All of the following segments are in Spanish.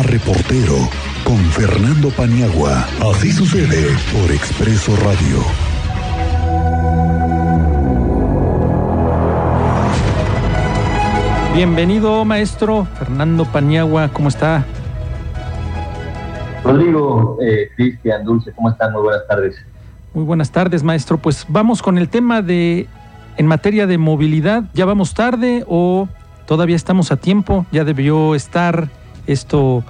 a reportero con Fernando Paniagua. Así sucede por Expreso Radio. Bienvenido, maestro Fernando Paniagua, ¿cómo está? Rodrigo, eh, Cristian, Dulce, ¿cómo están? Muy buenas tardes. Muy buenas tardes, maestro. Pues vamos con el tema de, en materia de movilidad, ¿ya vamos tarde o todavía estamos a tiempo? ¿Ya debió estar esto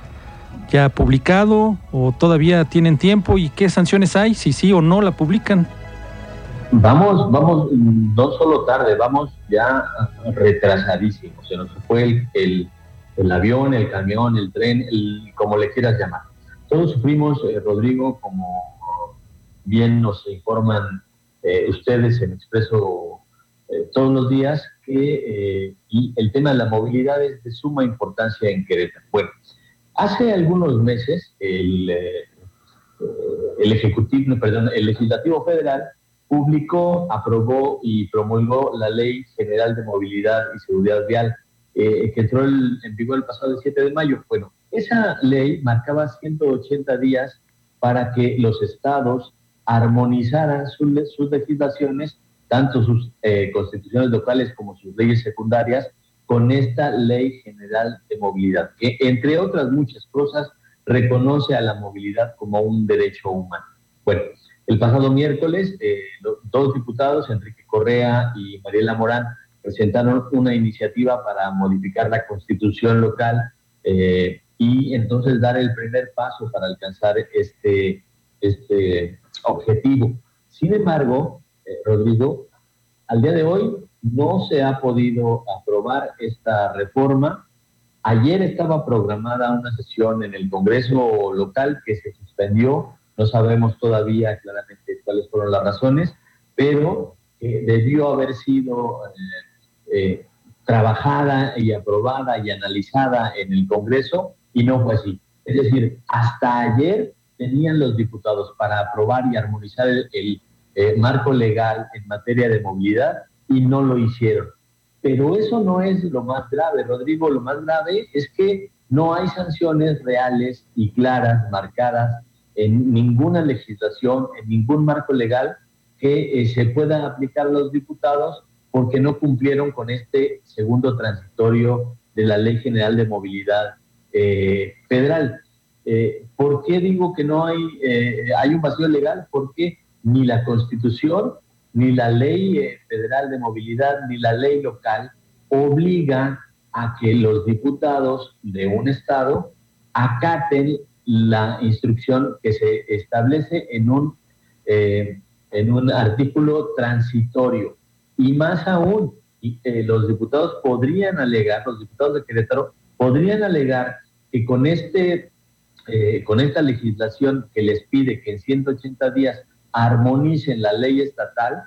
ya publicado o todavía tienen tiempo? ¿Y qué sanciones hay si sí o no la publican? Vamos, vamos, no solo tarde, vamos ya retrasadísimos. Se nos fue el, el, avión, el camión, el tren, el, como le quieras llamar. Todos sufrimos, eh, Rodrigo, como bien nos informan eh, ustedes en Expreso eh, todos los días, que y el tema de la movilidad es de suma importancia en Querétaro. Bueno, hace algunos meses el, el Ejecutivo, perdón, el Legislativo Federal publicó, aprobó y promulgó la Ley General de Movilidad y Seguridad Vial, eh, que entró en vigor el pasado 7 de mayo. Bueno, esa ley marcaba 180 días para que los estados armonizaran sus legislaciones, tanto sus eh, constituciones locales como sus leyes secundarias, con esta Ley General de Movilidad, que entre otras muchas cosas reconoce a la movilidad como un derecho humano. Bueno, el pasado miércoles, eh, dos diputados, Enrique Correa y Mariela Morán, presentaron una iniciativa para modificar la constitución local eh, y entonces dar el primer paso para alcanzar este, este objetivo. Sin embargo, eh, Rodrigo, al día de hoy no se ha podido aprobar esta reforma. Ayer estaba programada una sesión en el Congreso local que se suspendió no sabemos todavía claramente cuáles fueron las razones, pero eh, debió haber sido eh, trabajada y aprobada y analizada en el Congreso y no fue así. Es decir, hasta ayer tenían los diputados para aprobar y armonizar el, marco legal en materia de movilidad y no lo hicieron. Pero eso no es lo más grave, Rodrigo. Lo más grave es que no hay sanciones reales y claras, marcadas en ninguna legislación, en ningún marco legal que eh, se pueda aplicar los diputados porque no cumplieron con este segundo transitorio de la Ley General de Movilidad eh, Federal. Eh, ¿Por qué digo que no hay, hay un vacío legal? Porque ni la Constitución, ni la Ley Federal de Movilidad, ni la ley local obligan a que los diputados de un Estado acaten la instrucción que se establece en un, eh, en un artículo transitorio. Y más aún, eh, los diputados podrían alegar, los diputados de Querétaro podrían alegar que con, este, eh, con esta legislación que les pide que en 180 días armonicen la ley estatal,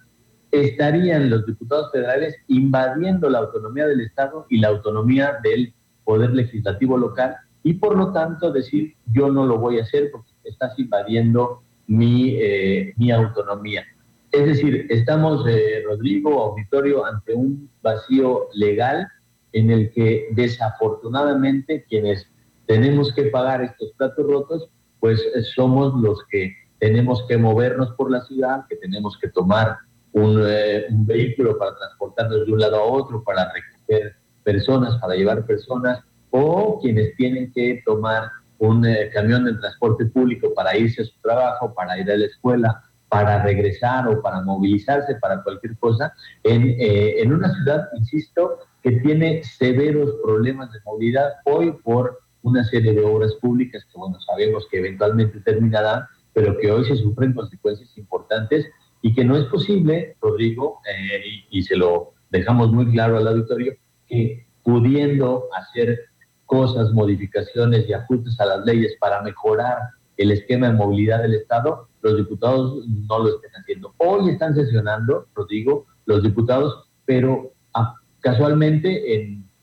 estarían los diputados federales invadiendo la autonomía del Estado y la autonomía del Poder Legislativo local y por lo tanto decir yo no lo voy a hacer porque estás invadiendo mi, eh, mi autonomía. Es decir, estamos, eh, Rodrigo, auditorio, ante un vacío legal en el que desafortunadamente quienes tenemos que pagar estos platos rotos, pues eh, somos los que tenemos que movernos por la ciudad, que tenemos que tomar un, un vehículo para transportarnos de un lado a otro, para recoger personas, para llevar personas, o quienes tienen que tomar un eh, camión de transporte público para irse a su trabajo, para ir a la escuela, para regresar o para movilizarse para cualquier cosa, en, eh, en una ciudad, insisto, que tiene severos problemas de movilidad hoy por una serie de obras públicas que, bueno, sabemos que eventualmente terminarán, pero que hoy se sufren consecuencias importantes y que no es posible, Rodrigo, eh, y, y se lo dejamos muy claro al auditorio, que pudiendo hacer cosas, modificaciones y ajustes a las leyes para mejorar el esquema de movilidad del Estado, los diputados no lo estén haciendo. Hoy están sesionando, lo digo, los diputados, pero ah,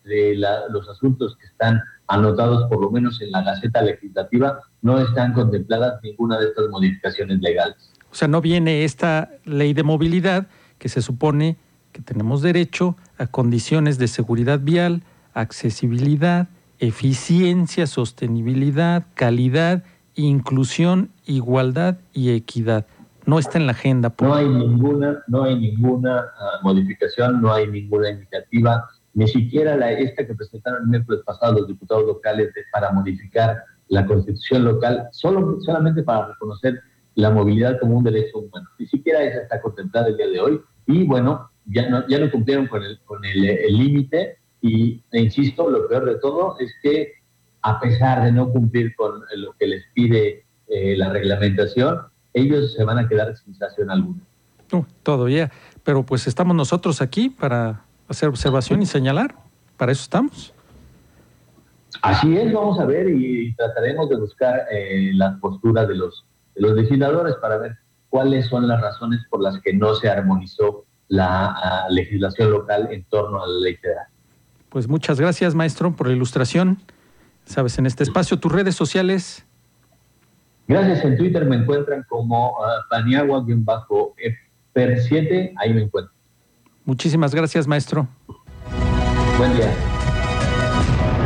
casualmente entre los asuntos que están anotados por lo menos en la Gaceta Legislativa, no están contempladas ninguna de estas modificaciones legales. O sea, no viene esta ley de movilidad que se supone que tenemos derecho a condiciones de seguridad vial, accesibilidad, eficiencia, sostenibilidad, calidad, inclusión, igualdad y equidad. No está en la agenda. No hay ninguna, no hay ninguna ah, modificación, no hay ninguna iniciativa, ni siquiera la esta que presentaron el miércoles pasado los diputados locales para modificar la constitución local, solo, solamente para reconocer la movilidad como un derecho humano. Ni siquiera esa está contemplada el día de hoy. Y bueno, ya no, ya no cumplieron con el con el límite. y e insisto, lo peor de todo es que a pesar de no cumplir con lo que les pide eh, la reglamentación, ellos se van a quedar sin sanción alguna. Uh, todavía, pero pues estamos nosotros aquí para hacer observación y señalar, para eso estamos. Así es, vamos a ver y trataremos de buscar eh, la postura de los, de los legisladores para ver cuáles son las razones por las que no se armonizó la ah, legislación local en torno a la ley federal. Pues muchas gracias, maestro, por la ilustración. Sabes, en este espacio, tus redes sociales. Gracias, en Twitter me encuentran como uh, Paniagua-Per7, ahí me encuentran. Muchísimas gracias, maestro. Buen día.